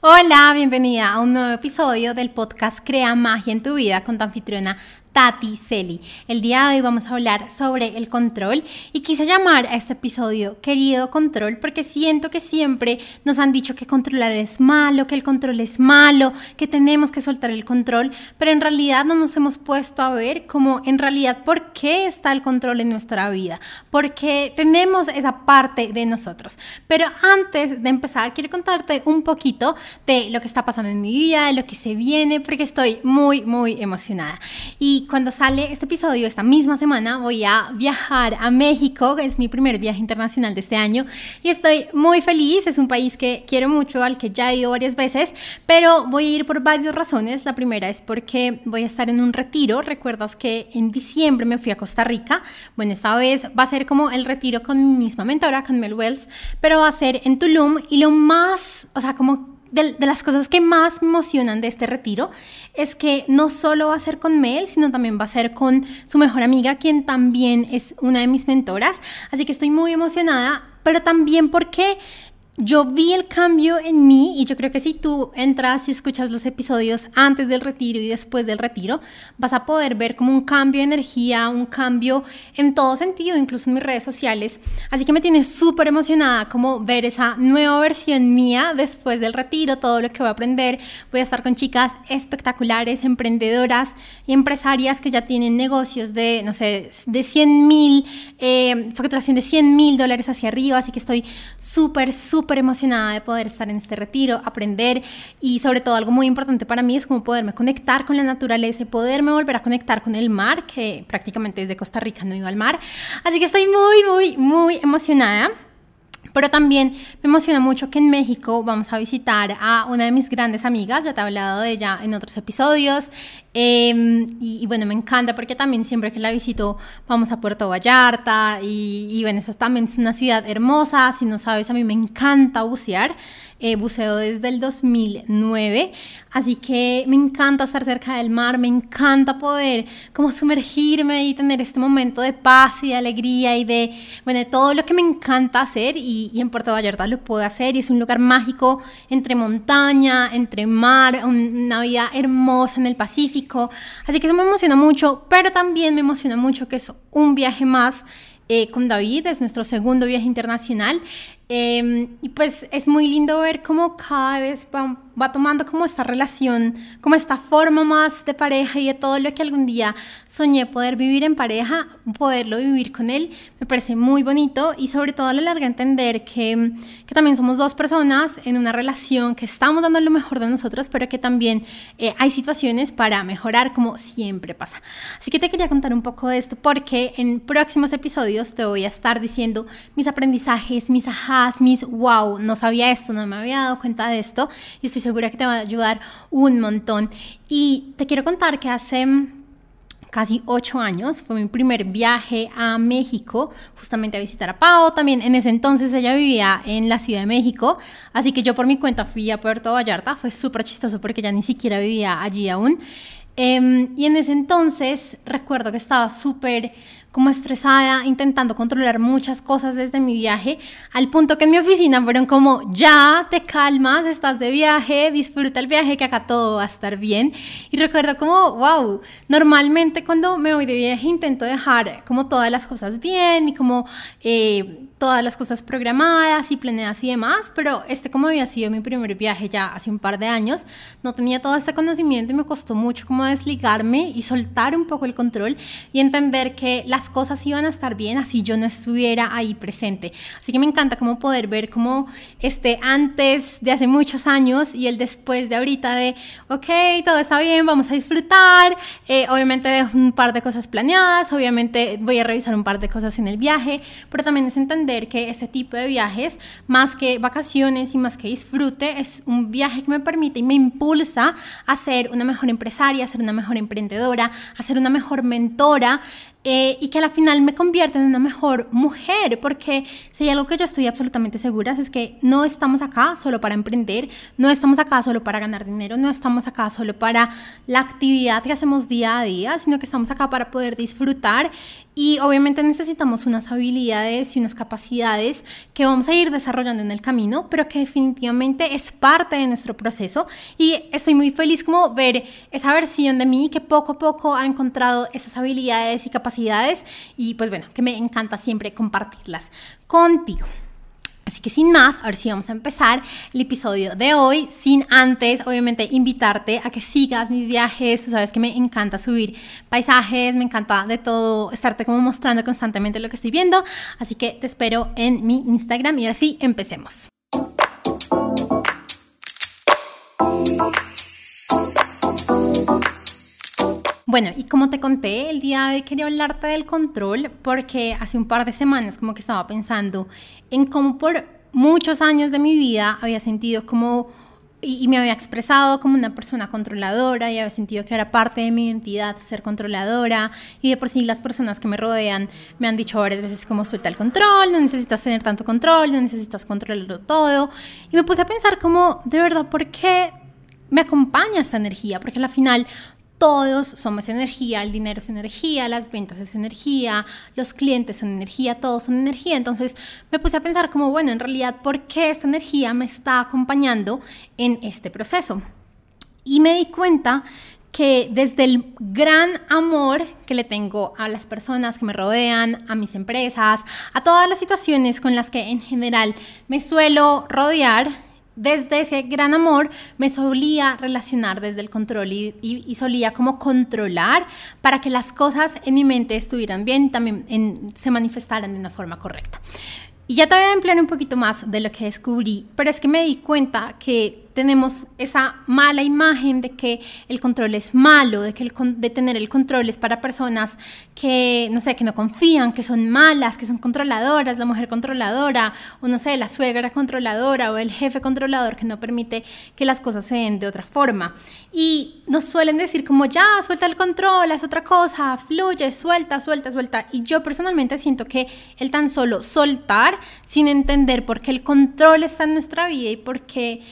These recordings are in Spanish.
Hola, bienvenida a un nuevo episodio del podcast Crea Magia en tu vida con tu anfitriona Tati Celi. El día de hoy vamos a hablar sobre el control y quise llamar a este episodio Querido Control porque siento que siempre nos han dicho que controlar es malo, que el control es malo, que tenemos que soltar el control, pero en realidad no nos hemos puesto a ver como en realidad por qué está el control en nuestra vida, porque tenemos esa parte de nosotros. Pero antes de empezar, quiero contarte un poquito de lo que está pasando en mi vida, de lo que se viene, porque estoy muy, muy emocionada. Y cuando sale este episodio, esta misma semana, voy a viajar a México, es mi primer viaje internacional de este año y estoy muy feliz, es un país que quiero mucho, al que ya he ido varias veces, pero voy a ir por varias razones. La primera es porque voy a estar en un retiro, recuerdas que en diciembre me fui a Costa Rica, bueno, esta vez va a ser como el retiro con mi misma mentora, con Mel Wells, pero va a ser en Tulum y lo más, o sea, como de, las cosas que más me emocionan de este retiro es que no solo va a ser con Mel, sino también va a ser con su mejor amiga, quien también es una de mis mentoras. Así que estoy muy emocionada, pero también porque yo vi el cambio en mí y yo creo que si tú entras y escuchas los episodios antes del retiro y después del retiro, vas a poder ver como un cambio de energía, un cambio en todo sentido, incluso en mis redes sociales. Así que me tiene súper emocionada como ver esa nueva versión mía después del retiro, todo lo que voy a aprender. Voy a estar con chicas espectaculares, emprendedoras y empresarias que ya tienen negocios de, no sé, de 100 mil, eh, facturación de 100 mil dólares hacia arriba. Así que estoy súper, súper súper emocionada de poder estar en este retiro, aprender y sobre todo algo muy importante para mí es como poderme conectar con la naturaleza y poderme volver a conectar con el mar, que prácticamente desde Costa Rica no iba al mar. Así que estoy muy, muy, muy emocionada. Pero también me emociona mucho que en México vamos a visitar a una de mis grandes amigas, ya te he hablado de ella en otros episodios, em, y, bueno, me encanta porque también siempre que la visito vamos a Puerto Vallarta y, y bueno, esa también es una ciudad hermosa, si no sabes, a mí me encanta bucear. Eh, buceo desde el 2009, así que me encanta estar cerca del mar, me encanta poder como sumergirme y tener este momento de paz y de alegría y de, bueno, de todo lo que me encanta hacer y, y en Puerto Vallarta lo puedo hacer y es un lugar mágico entre montaña, entre mar, una vida hermosa en el Pacífico, así que eso me emociona mucho, pero también me emociona mucho que es un viaje más eh, con David, es nuestro segundo viaje internacional. Em, y pues es muy lindo ver cómo cada vez va, va, tomando como esta relación, como esta forma más de pareja y de todo lo que algún día soñé poder vivir en pareja, poderlo vivir con él, me parece muy bonito y sobre todo a la larga entender que, que también somos dos personas en una relación que estamos dando lo mejor de nosotros, pero que también eh, hay situaciones para mejorar como siempre pasa. Así que te quería contar un poco de esto porque en próximos episodios te voy a estar diciendo mis aprendizajes, mis mis wow, no sabía esto, no me había dado cuenta de esto y estoy segura que te va a ayudar un montón. Y te quiero contar que hace casi ocho años, fue mi primer viaje a México, justamente a visitar a Pau, también en ese entonces ella vivía en la Ciudad de México, así que yo por mi cuenta fui a Puerto Vallarta, fue súper chistoso porque ya ni siquiera vivía allí aún. Em, y en ese entonces recuerdo que estaba súper como estresada, intentando controlar muchas cosas desde mi viaje, al punto que en mi oficina fueron como, ya te calmas, estás de viaje, disfruta el viaje, que acá todo va a estar bien. Y recuerdo como, wow, normalmente cuando me voy de viaje intento dejar como todas las cosas bien y como... Eh, todas las cosas programadas y planeadas y demás, pero este como había sido mi primer viaje ya hace un par de años, no tenía todo este conocimiento y me costó mucho como desligarme y soltar un poco el control y entender que las cosas iban a estar bien así yo no estuviera ahí presente. Así que me encanta como poder ver como este antes de hace muchos años y el después de ahorita de, ok, todo está bien, vamos a disfrutar, eh, obviamente dejo un par de cosas planeadas, obviamente voy a revisar un par de cosas en el viaje, pero también es entender que este tipo de viajes, más que vacaciones y más que disfrute, es un viaje que me permite y me impulsa a ser una mejor empresaria, a ser una mejor emprendedora, a ser una mejor mentora eh, y que al final me convierte en una mejor mujer, porque si hay algo que yo estoy absolutamente segura es que no estamos acá solo para emprender, no estamos acá solo para ganar dinero, no estamos acá solo para la actividad que hacemos día a día, sino que estamos acá para poder disfrutar y obviamente necesitamos unas habilidades y unas capacidades que vamos a ir desarrollando en el camino, pero que definitivamente es parte de nuestro proceso. Y estoy muy feliz como ver esa versión de mí que poco a poco ha encontrado esas habilidades y capacidades y pues bueno, que me encanta siempre compartirlas contigo. Así que sin más, ahora sí vamos a empezar el episodio de hoy, sin antes, obviamente, invitarte a que sigas mis viajes. Tú sabes que me encanta subir paisajes, me encanta de todo, estarte como mostrando constantemente lo que estoy viendo. Así que te espero en mi Instagram y ahora sí, empecemos. Bueno, y como te conté, el día de hoy quería hablarte del control porque hace un par de semanas como que estaba pensando en cómo por muchos años de mi vida había sentido como y, me había expresado como una persona controladora y había sentido que era parte de mi identidad ser controladora y de por sí las personas que me rodean me han dicho varias veces como suelta el control, no necesitas tener tanto control, no necesitas controlarlo todo y me puse a pensar como de verdad, ¿por qué me acompaña esta energía? Porque al final todos somos energía, el dinero es energía, las ventas es energía, los clientes son energía, todos son energía. Entonces me puse a pensar como, bueno, en realidad, ¿por qué esta energía me está acompañando en este proceso? Y me di cuenta que desde el gran amor que le tengo a las personas que me rodean, a mis empresas, a todas las situaciones con las que en general me suelo rodear, desde ese gran amor me solía relacionar desde el control y, solía como controlar para que las cosas en mi mente estuvieran bien y también se manifestaran de una forma correcta. Y ya te voy a emplear un poquito más de lo que descubrí, pero es que me di cuenta que tenemos esa mala imagen de que el control es malo, de que el, de tener el control es para personas que, no sé, que no confían, que son malas, que son controladoras, la mujer controladora, o no sé, la suegra controladora, o el jefe controlador que no permite que las cosas se den de otra forma. Y nos suelen decir como, ya, suelta el control, es otra cosa, fluye, suelta, suelta, suelta. Y yo personalmente siento que el tan solo soltar sin entender por qué el control está en nuestra vida y por qué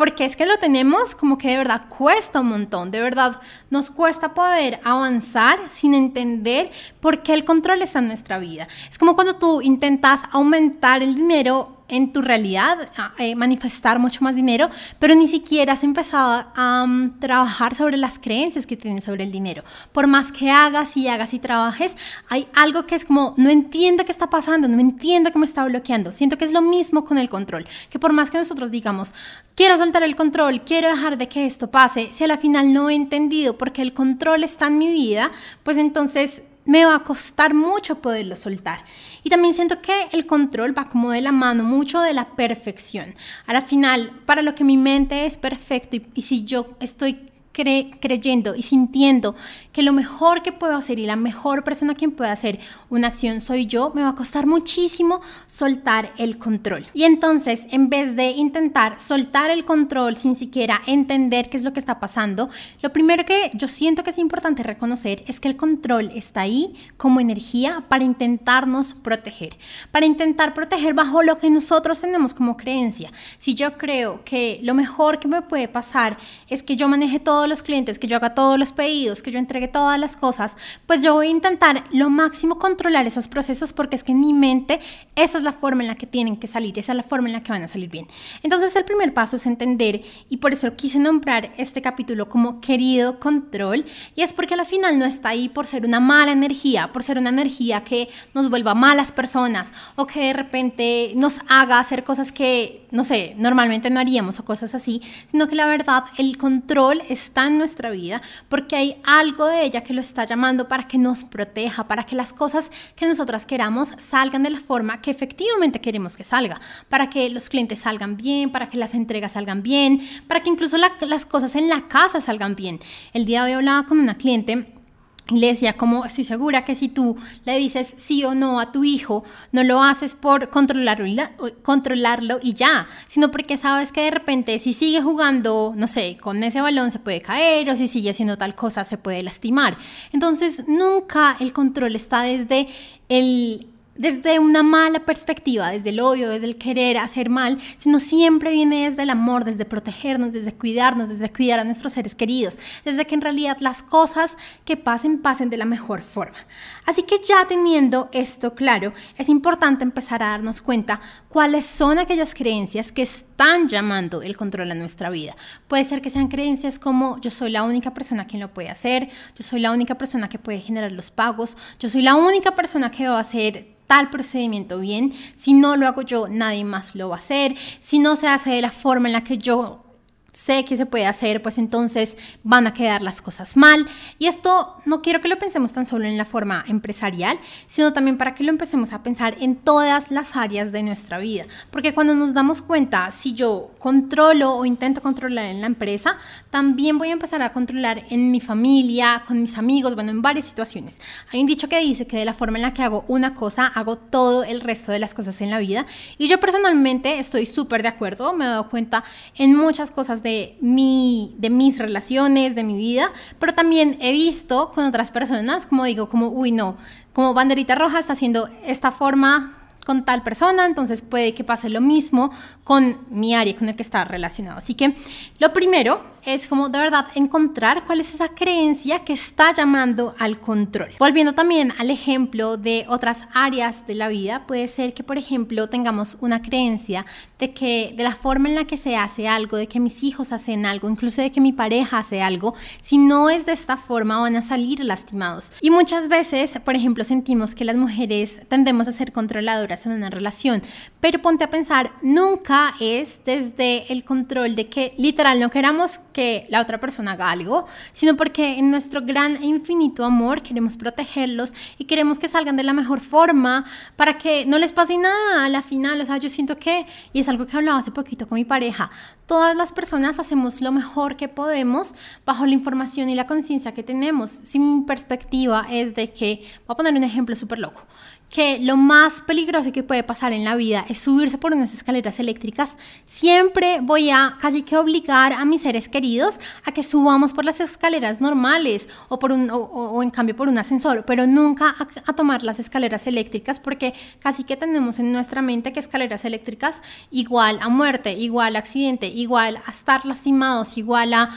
porque es que lo tenemos como que de verdad cuesta un montón, de verdad nos cuesta poder avanzar sin entender por qué el control está en nuestra vida. Es como cuando tú intentas aumentar el dinero en tu realidad, manifestar mucho más dinero, pero ni siquiera has empezado a mm, trabajar sobre las creencias que tienes sobre el dinero. Por más que hagas y hagas y trabajes, hay algo que es como, no entiendo qué está pasando, no entiendo me está bloqueando. Siento que es lo mismo con el control, que por más que nosotros digamos, quiero soltar el control, quiero dejar de que esto pase, si a la final no he entendido porque el control está en mi vida, pues entonces me va a costar mucho poderlo soltar. Y también siento que el control va como de la mano mucho de la perfección. A la final, para lo que mi mente es perfecto y, y si yo estoy creyendo y sintiendo que lo mejor que puedo hacer y la mejor persona quien puede hacer una acción soy yo, me va a costar muchísimo soltar el control. Y entonces, en vez de intentar soltar el control sin siquiera entender qué es lo que está pasando, lo primero que yo siento que es importante reconocer es que el control está ahí como energía para intentarnos proteger, para intentar proteger bajo lo que nosotros tenemos como creencia. Si yo creo que lo mejor que me puede pasar es que yo maneje todo los clientes, que yo haga todos los pedidos, que yo entregue todas las cosas, pues yo voy a intentar lo máximo controlar esos procesos porque es que en mi mente esa es la forma en la que tienen que salir, esa es la forma en la que van a salir bien. Entonces el primer paso es entender y por eso quise nombrar este capítulo como querido control y es porque al final no está ahí por ser una mala energía, por ser una energía que nos vuelva malas personas o que de repente nos haga hacer cosas que, no sé, normalmente no haríamos o cosas así, sino que la verdad el control está en nuestra vida porque hay algo de ella que lo está llamando para que nos proteja, para que las cosas que nosotras queramos salgan de la forma que efectivamente queremos que salga, para que los clientes salgan bien, para que las entregas salgan bien, para que incluso las cosas en la casa salgan bien. El día de hoy hablaba con una cliente le decía, como estoy segura que si tú le dices sí o no a tu hijo, no lo haces por controlarlo y, controlarlo y ya, sino porque sabes que de repente si sigue jugando, no sé, con ese balón se puede caer o si sigue haciendo tal cosa se puede lastimar. Entonces nunca el control está desde el desde una mala perspectiva, desde el odio, desde el querer hacer mal, sino siempre viene desde el amor, desde protegernos, desde cuidarnos, desde cuidar a nuestros seres queridos, desde que en realidad las cosas que pasen pasen de la mejor forma. Así que ya teniendo esto claro, es importante empezar a darnos cuenta cuáles son aquellas creencias que están llamando el control a nuestra vida. Puede ser que sean creencias como yo soy la única persona quien lo puede hacer, yo soy la única persona que puede generar los pagos, yo soy la única persona que va a hacer tal procedimiento bien. Si no lo hago yo, nadie más lo va a hacer. Si no se hace de la forma en la que yo sé que se puede hacer, pues entonces van a quedar las cosas mal. Y esto no quiero que lo pensemos tan solo en la forma empresarial, sino también para que lo empecemos a pensar en todas las áreas de nuestra vida. Porque cuando nos damos cuenta, si yo controlo o intento controlar en la empresa, también voy a empezar a controlar en mi familia, con mis amigos, bueno, en varias situaciones. Hay un dicho que dice que de la forma en la que hago una cosa, hago todo el resto de las cosas en la vida. Y yo personalmente estoy súper de acuerdo, me he dado cuenta en muchas cosas de mi, de mis relaciones, de mi vida, pero también he visto con otras personas, como digo, como, uy, no, como banderita roja está haciendo esta forma con tal persona, entonces puede que pase lo mismo con mi área con el que está relacionado. Así que lo primero es como de verdad encontrar cuál es esa creencia que está llamando al control. Volviendo también al ejemplo de otras áreas de la vida, puede ser que por ejemplo tengamos una creencia de que de la forma en la que se hace algo, de que mis hijos hacen algo, incluso de que mi pareja hace algo, si no es de esta forma van a salir lastimados. Y muchas veces, por ejemplo, sentimos que las mujeres tendemos a ser controladoras en una relación, pero ponte a pensar, nunca es desde el control de que literal no queramos que la otra persona haga algo, sino porque en nuestro gran e infinito amor queremos protegerlos y queremos que salgan de la mejor forma para que no les pase nada a la final. O sea, yo siento que, y es algo que hablaba hace poquito con mi pareja, todas las personas hacemos lo mejor que podemos bajo la información y la conciencia que tenemos. Si mi perspectiva es de que, voy a poner un ejemplo súper loco, que lo más peligroso que puede pasar en la vida es subirse por unas escaleras eléctricas, siempre voy a casi que obligar a mis seres queridos a que subamos por las escaleras normales o, por un, o, en cambio por un ascensor, pero nunca a, a, tomar las escaleras eléctricas porque casi que tenemos en nuestra mente que escaleras eléctricas igual a muerte, igual a accidente, igual a estar lastimados, igual a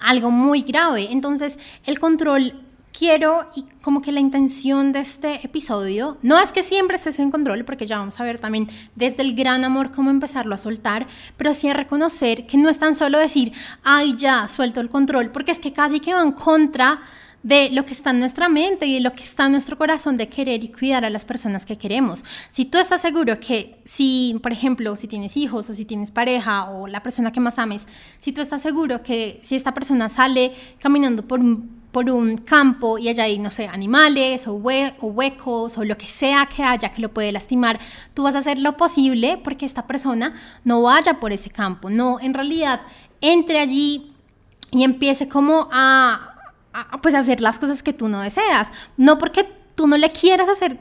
algo muy grave. Entonces el control quiero y como que la intención de este episodio no es que siempre estés en control, porque ya vamos a ver también desde el gran amor cómo empezarlo a soltar, pero sí a reconocer que no es tan solo decir, ay, ya, suelto el control, porque es que casi que va en contra de lo que está en nuestra mente y de lo que está en nuestro corazón de querer y cuidar a las personas que queremos. Si tú estás seguro que si, por ejemplo, si tienes hijos o si tienes pareja o la persona que más ames, si tú estás seguro que si esta persona sale caminando por un por un campo y allá hay, no sé, animales o, o, huecos o lo que sea que haya que lo puede lastimar, tú vas a hacer lo posible porque esta persona no vaya por ese campo, no, en realidad entre allí y empiece como a, a pues hacer las cosas que tú no deseas, no porque tú no le quieras hacer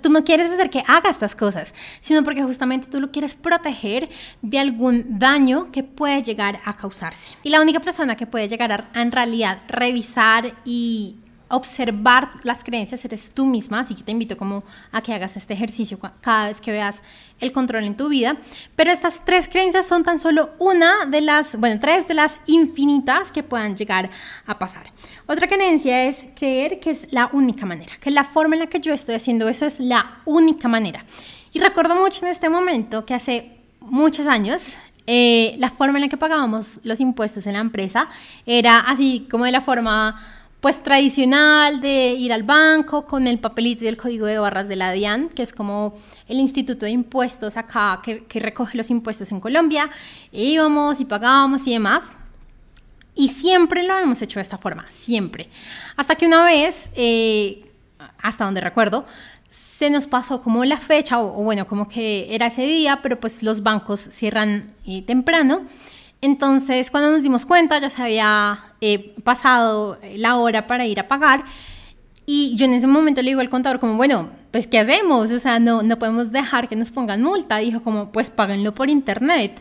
tú no quieres hacer que haga estas cosas, sino porque justamente tú lo quieres proteger de algún daño que puede llegar a causarse. Y la única persona que puede llegar a, en realidad revisar y observar las creencias eres tú misma, así que te invito como a que hagas este ejercicio cada vez que veas el control en tu vida. Pero estas tres creencias son tan solo una de las, bueno, tres de las infinitas que puedan llegar a pasar. Otra creencia es creer que es la única manera, que la forma en la que yo estoy haciendo eso es la única manera. Y recuerdo mucho en este momento que hace muchos años eh, la forma en la que pagábamos los impuestos en la empresa era así como de la forma pues tradicional de ir al banco con el papelito y el código de barras de la DIAN, que es como el instituto de impuestos acá que, recoge los impuestos en Colombia. E íbamos y pagábamos y demás. Y siempre lo hemos hecho de esta forma, siempre. Hasta que una vez, eh, hasta donde recuerdo, se nos pasó como la fecha, o, bueno, como que era ese día, pero pues los bancos cierran eh, temprano. Entonces, cuando nos dimos cuenta, ya se había eh, pasado la hora para ir a pagar Y yo en ese momento le digo al contador como, bueno, pues ¿qué hacemos? O sea, no, no podemos dejar que nos pongan multa. Dijo como, pues páguenlo por internet.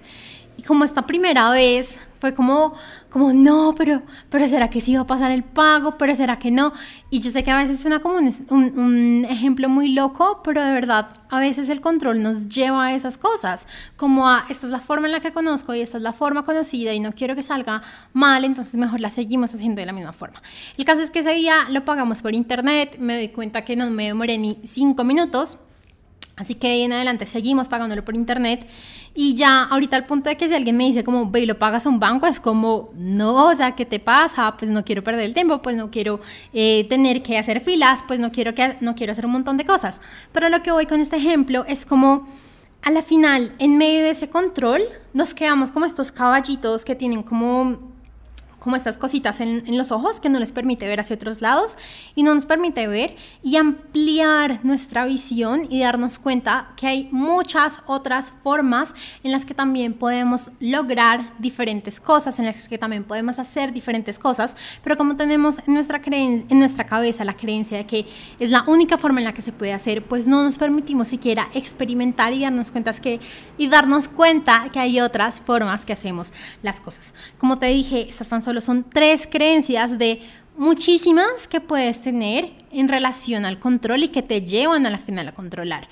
Y como esta primera vez fue como, como no, pero, pero ¿será que sí va a pasar el pago? ¿Pero será que no? Y yo sé que a veces suena como un, un, un, ejemplo muy loco, pero de verdad a veces el control nos lleva a esas cosas, como a esta es la forma en la que conozco y esta es la forma conocida y no quiero que salga mal, entonces mejor la seguimos haciendo de la misma forma. El caso es que ese día lo pagamos por internet, me doy cuenta que no me demoré ni cinco minutos, así que de ahí en adelante seguimos pagándolo por internet y ya ahorita al punto de que si alguien me dice como, ve lo pagas a un banco, es como, no, o sea, ¿qué te pasa? Pues no quiero perder el tiempo, pues no quiero eh, tener que hacer filas, pues no quiero, que, no quiero hacer un montón de cosas. Pero lo que voy con este ejemplo es como, a la final, en medio de ese control, nos quedamos como estos caballitos que tienen como como estas cositas en, en, los ojos que no les permite ver hacia otros lados y no nos permite ver y ampliar nuestra visión y darnos cuenta que hay muchas otras formas en las que también podemos lograr diferentes cosas, en las que también podemos hacer diferentes cosas, pero como tenemos en nuestra, creen en nuestra cabeza la creencia de que es la única forma en la que se puede hacer, pues no nos permitimos siquiera experimentar y darnos cuenta que, y darnos cuenta que hay otras formas que hacemos las cosas. Como te dije, estas tan solo son tres creencias de muchísimas que puedes tener en relación al control y que te llevan a la final a controlar.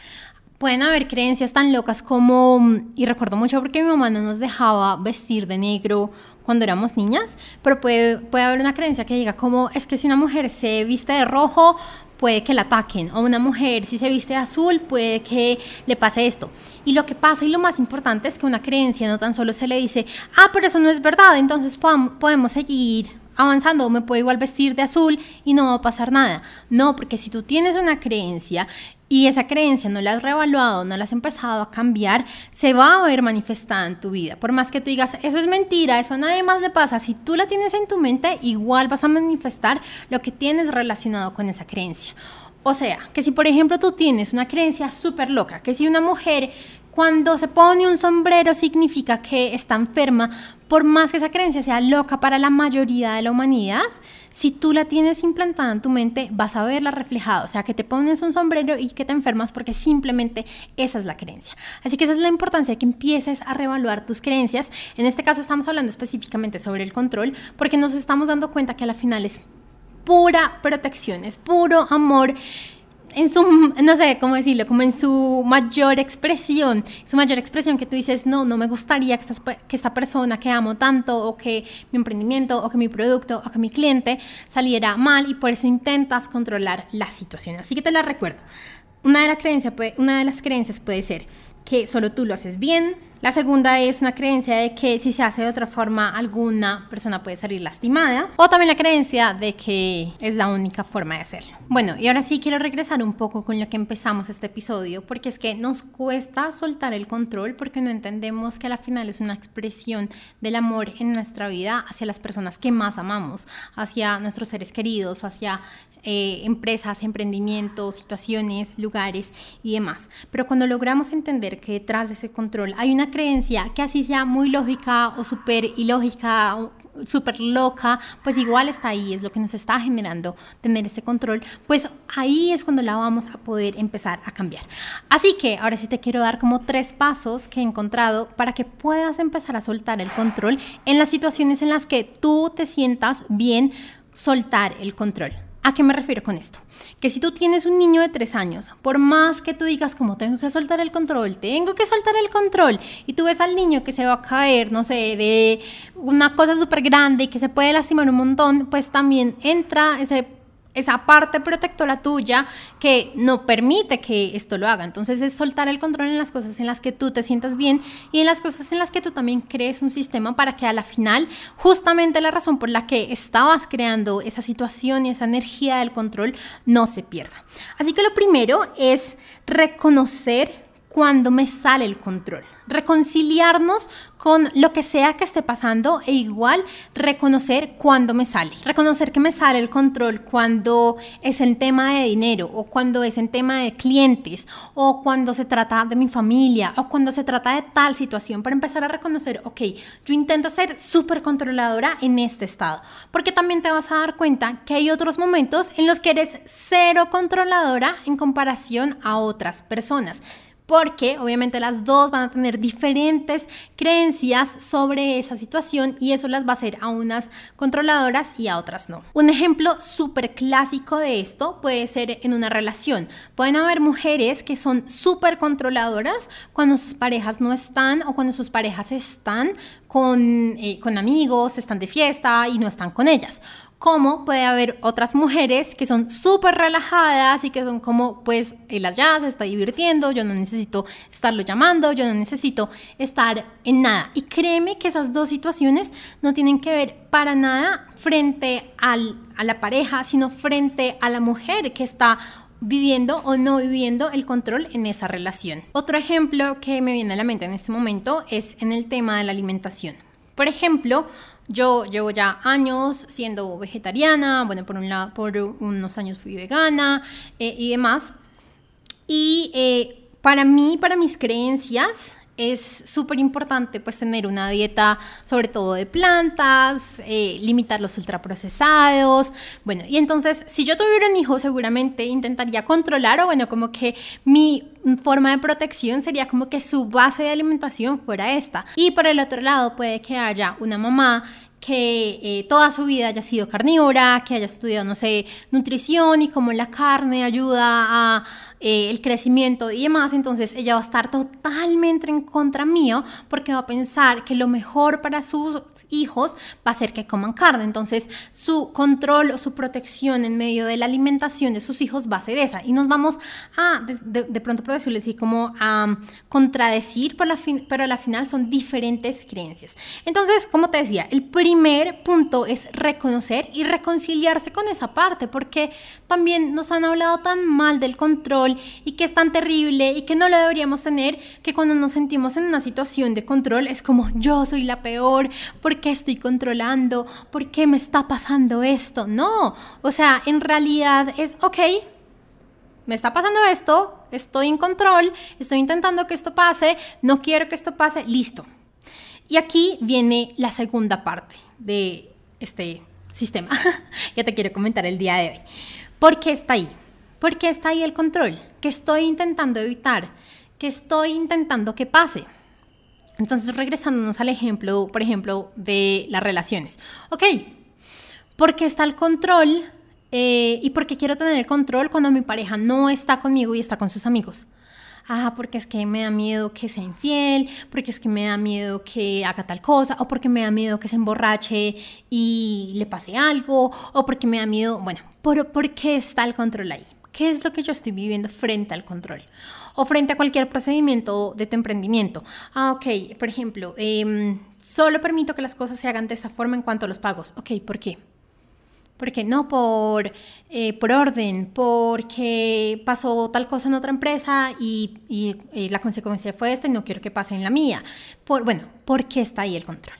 Pueden haber creencias tan locas como, y recuerdo mucho porque mi mamá no nos dejaba vestir de negro cuando éramos niñas, pero puede, puede haber una creencia que diga como, es que si una mujer se viste de rojo, puede que la ataquen, o una mujer si se viste de azul, puede que le pase esto. Y lo que pasa y lo más importante es que una creencia no tan solo se le dice, ah, pero eso no es verdad, entonces podemos seguir avanzando, me puedo igual vestir de azul y no va a pasar nada. No, porque si tú tienes una creencia y esa creencia no la has reevaluado, no la has empezado a cambiar, se va a ver manifestada en tu vida. Por más que tú digas, eso es mentira, eso a nadie más le pasa, si tú la tienes en tu mente, igual vas a manifestar lo que tienes relacionado con esa creencia. O sea, que si por ejemplo tú tienes una creencia súper loca, que si una mujer cuando se pone un sombrero significa que está enferma, por más que esa creencia sea loca para la mayoría de la humanidad, si tú la tienes implantada en tu mente, vas a verla reflejada. O sea, que te pones un sombrero y que te enfermas porque simplemente esa es la creencia. Así que esa es la importancia de que empieces a reevaluar tus creencias. En este caso estamos hablando específicamente sobre el control porque nos estamos dando cuenta que a la final es pura protección, es puro amor en su, no sé cómo decirlo, como en su mayor expresión, su mayor expresión que tú dices, no, no me gustaría que esta, que esta persona que amo tanto, o que mi emprendimiento, o que mi producto, o que mi cliente saliera mal, y por eso intentas controlar la situación. Así que te la recuerdo. Una de, la creencia puede, una de las creencias puede ser que solo tú lo haces bien, la segunda es una creencia de que si se hace de otra forma, alguna persona puede salir lastimada. O también la creencia de que es la única forma de hacerlo. Bueno, y ahora sí quiero regresar un poco con lo que empezamos este episodio, porque es que nos cuesta soltar el control porque no entendemos que al final es una expresión del amor en nuestra vida hacia las personas que más amamos, hacia nuestros seres queridos, hacia eh, empresas, emprendimientos, situaciones, lugares y demás. Pero cuando logramos entender que detrás de ese control hay una creencia que así sea muy lógica o súper ilógica, súper loca, pues igual está ahí, es lo que nos está generando tener este control, pues ahí es cuando la vamos a poder empezar a cambiar. Así que ahora sí te quiero dar como tres pasos que he encontrado para que puedas empezar a soltar el control en las situaciones en las que tú te sientas bien soltar el control. ¿A qué me refiero con esto? Que si tú tienes un niño de tres años, por más que tú digas como tengo que soltar el control, tengo que soltar el control, y tú ves al niño que se va a caer, no sé, de una cosa súper grande y que se puede lastimar un montón, pues también entra ese esa parte protectora tuya que no permite que esto lo haga. Entonces es soltar el control en las cosas en las que tú te sientas bien y en las cosas en las que tú también crees un sistema para que a la final justamente la razón por la que estabas creando esa situación y esa energía del control no se pierda. Así que lo primero es reconocer cuando me sale el control. Reconciliarnos con lo que sea que esté pasando e igual reconocer cuando me sale. Reconocer que me sale el control cuando es en tema de dinero o cuando es en tema de clientes o cuando se trata de mi familia o cuando se trata de tal situación para empezar a reconocer, ok, yo intento ser súper controladora en este estado. Porque también te vas a dar cuenta que hay otros momentos en los que eres cero controladora en comparación a otras personas porque obviamente las dos van a tener diferentes creencias sobre esa situación y eso las va a hacer a unas controladoras y a otras no. Un ejemplo súper clásico de esto puede ser en una relación. Pueden haber mujeres que son súper controladoras cuando sus parejas no están o cuando sus parejas están con, eh, con amigos, están de fiesta y no están con ellas como puede haber otras mujeres que son súper relajadas y que son como, pues, él allá se está divirtiendo, yo no necesito estarlo llamando, yo no necesito estar en nada. Y créeme que esas dos situaciones no tienen que ver para nada frente al, a la pareja, sino frente a la mujer que está viviendo o no viviendo el control en esa relación. Otro ejemplo que me viene a la mente en este momento es en el tema de la alimentación. Por ejemplo, yo llevo ya años siendo vegetariana, bueno, por, un lado, por unos años fui vegana eh, y demás. Y eh, para mí, para mis creencias, es súper importante pues tener una dieta sobre todo de plantas, eh, limitar los ultraprocesados, bueno, y entonces si yo tuviera un hijo seguramente intentaría controlar o bueno, como que mi forma de protección sería como que su base de alimentación fuera esta. Y por el otro lado puede que haya una mamá que eh, toda su vida haya sido carnívora, que haya estudiado, no sé, nutrición y cómo la carne ayuda a eh, el crecimiento y demás, entonces ella va a estar totalmente en contra mío porque va a pensar que lo mejor para sus hijos va a ser que coman carne. Entonces su control o su protección en medio de la alimentación de sus hijos va a ser esa. Y nos vamos a, de, pronto por decirlo así, como a contradecir, pero, la pero a la final son diferentes creencias. Entonces, como te decía, el primer punto es reconocer y reconciliarse con esa parte porque también nos han hablado tan mal del control y que es tan terrible y que no lo deberíamos tener, que cuando nos sentimos en una situación de control es como yo soy la peor, ¿por qué estoy controlando? ¿Por qué me está pasando esto? No, o sea, en realidad es, ok, me está pasando esto, estoy en control, estoy intentando que esto pase, no quiero que esto pase, listo. Y aquí viene la segunda parte de este sistema que te quiero comentar el día de hoy. ¿Por qué está ahí? ¿Por qué está ahí el control? ¿Qué estoy intentando evitar? ¿Qué estoy intentando que pase? Entonces, regresándonos al ejemplo, por ejemplo, de las relaciones. Ok, ¿por qué está el control? Eh, ¿Y por qué quiero tener el control cuando mi pareja no está conmigo y está con sus amigos? Ah, porque es que me da miedo que sea infiel, porque es que me da miedo que haga tal cosa, o porque me da miedo que se emborrache y le pase algo, o porque me da miedo, bueno, ¿por, ¿por qué está el control ahí? ¿Qué es lo que yo estoy viviendo frente al control? O frente a cualquier procedimiento de tu emprendimiento. Ah, ok, por ejemplo, em, solo permito que las cosas se hagan de esta forma en cuanto a los pagos. Ok, ¿por qué? Porque no por, eh, por orden, porque pasó tal cosa en otra empresa y, y, la consecuencia fue esta y no quiero que pase en la mía. Por, bueno, ¿por qué está ahí el control?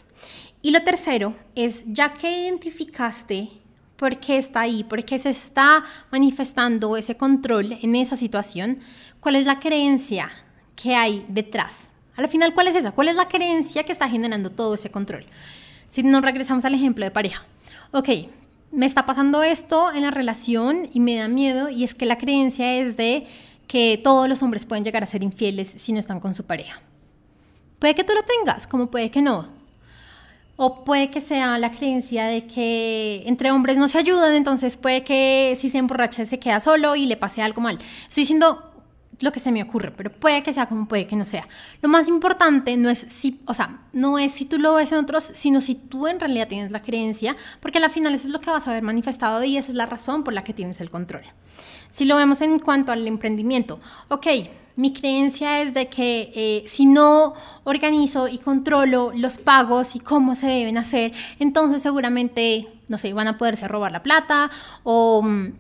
Y lo tercero es, ya que identificaste por qué está ahí, por qué se está manifestando ese control en esa situación, cuál es la creencia que hay detrás. Al final, ¿cuál es esa? ¿Cuál es la creencia que está generando todo ese control? Si nos regresamos al ejemplo de pareja. Ok, me está pasando esto en la relación y me da miedo y es que la creencia es de que todos los hombres pueden llegar a ser infieles si no están con su pareja. Puede que tú lo tengas, como puede que no. O puede que sea la creencia de que entre hombres no se ayudan, entonces puede que si se emborracha se queda solo y le pase algo mal. Estoy diciendo lo que se me ocurre, pero puede que sea como puede que no sea. Lo más importante no es si, o sea, no es si tú lo ves en otros, sino si tú en realidad tienes la creencia, porque al final eso es lo que vas a ver manifestado y esa es la razón por la que tienes el control. Si lo vemos en cuanto al emprendimiento, ok, mi creencia es de que eh, si no organizo y controlo los pagos y cómo se deben hacer, entonces seguramente, no sé, van a poderse robar la plata o, mm,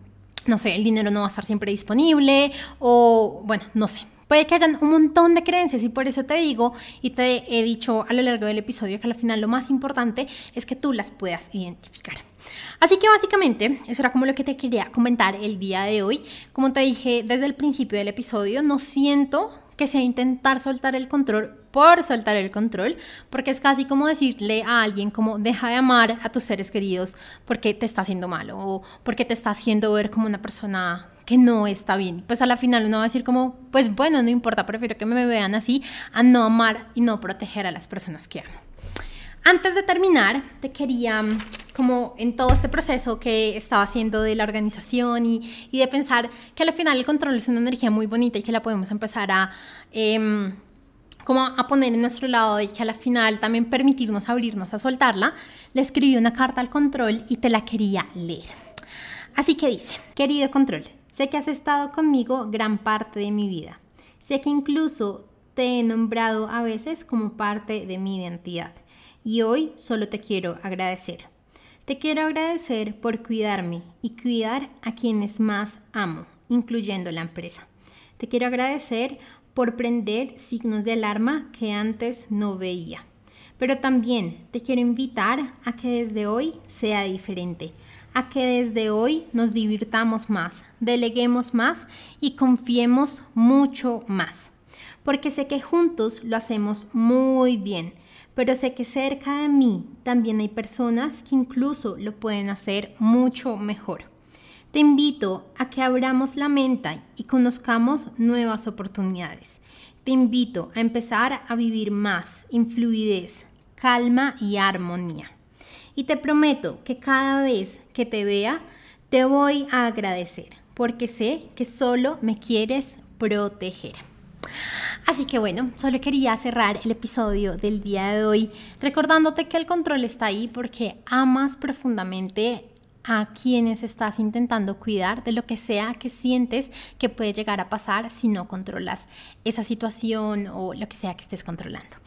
no sé, el dinero no va a estar siempre disponible o, bueno, no sé. Puede que hayan un montón de creencias y por eso te digo y te he dicho a lo largo del episodio que al final lo más importante es que tú las puedas identificar. Así que básicamente eso era como lo que te quería comentar el día de hoy. Como te dije desde el principio del episodio, no siento que sea intentar soltar el control por soltar el control, porque es casi como decirle a alguien como deja de amar a tus seres queridos porque te está haciendo malo o porque te está haciendo ver como una persona que no está bien. Pues a la final uno va a decir como, pues bueno, no importa, prefiero que me vean así a no amar y no proteger a las personas que amo. Antes de terminar, te quería, como en todo este proceso que estaba haciendo de la organización y, de pensar que al final el control es una energía muy bonita y que la podemos empezar a... Em, como a poner en nuestro lado y que al final también permitirnos abrirnos a soltarla, le escribí una carta al control y te la quería leer. Así que dice, querido control, sé que has estado conmigo gran parte de mi vida. Sé que incluso te he nombrado a veces como parte de mi identidad y hoy solo te quiero agradecer. Te quiero agradecer por cuidarme y cuidar a quienes más amo, incluyendo la empresa. Te quiero agradecer por prender signos de alarma que antes no veía. Pero también te quiero invitar a que desde hoy sea diferente, a que desde hoy nos divirtamos más, deleguemos más y confiemos mucho más. Porque sé que juntos lo hacemos muy bien pero sé que cerca de mí también hay personas que incluso lo pueden hacer mucho mejor. Te invito a que abramos la mente y conozcamos nuevas oportunidades. Te invito a empezar a vivir más en fluidez, calma y armonía. Y te prometo que cada vez que te vea, te voy a agradecer, porque sé que solo me quieres proteger. Así que bueno, solo quería cerrar el episodio del día de hoy recordándote que el control está ahí porque amas profundamente a quienes estás intentando cuidar de lo que sea que sientes que puede llegar a pasar si no controlas esa situación o lo que sea que estés controlando.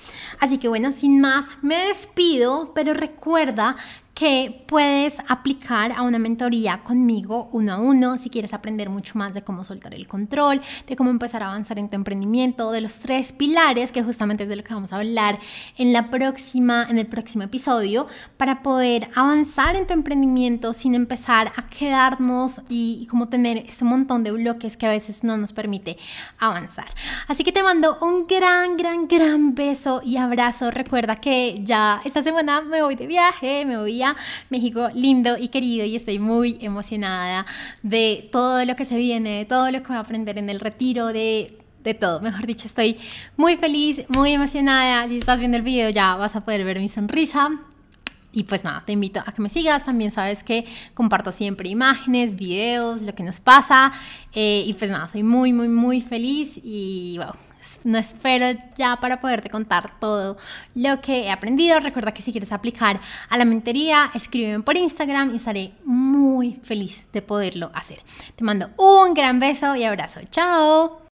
Así que bueno, sin más, me despido, pero recuerda que puedes aplicar a una mentoría conmigo uno a uno si quieres aprender mucho más de cómo soltar el control, de cómo empezar a avanzar en tu emprendimiento, de los tres pilares que justamente es de lo que vamos a hablar en la próxima en el próximo episodio para poder avanzar en tu emprendimiento sin empezar a quedarnos y, y como tener este montón de bloques que a veces no nos permite avanzar. Así que te mando un gran gran gran beso y abrazo. Recuerda que ya esta semana me voy de viaje, me voy a México lindo y querido y estoy muy emocionada de todo lo que se viene, de todo lo que voy a aprender en el retiro, de de todo. Mejor dicho, estoy muy feliz, muy emocionada. Si estás viendo el video ya vas a poder ver mi sonrisa. Y pues nada, te invito a que me sigas. También sabes que comparto siempre imágenes, videos, lo que nos pasa. Eh, y pues nada, soy muy, muy, muy feliz y wow, no espero ya para poderte contar todo lo que he aprendido. Recuerda que si quieres aplicar a la mentoría, escríbeme por Instagram y estaré muy feliz de poderlo hacer. Te mando un gran beso y abrazo. Chao.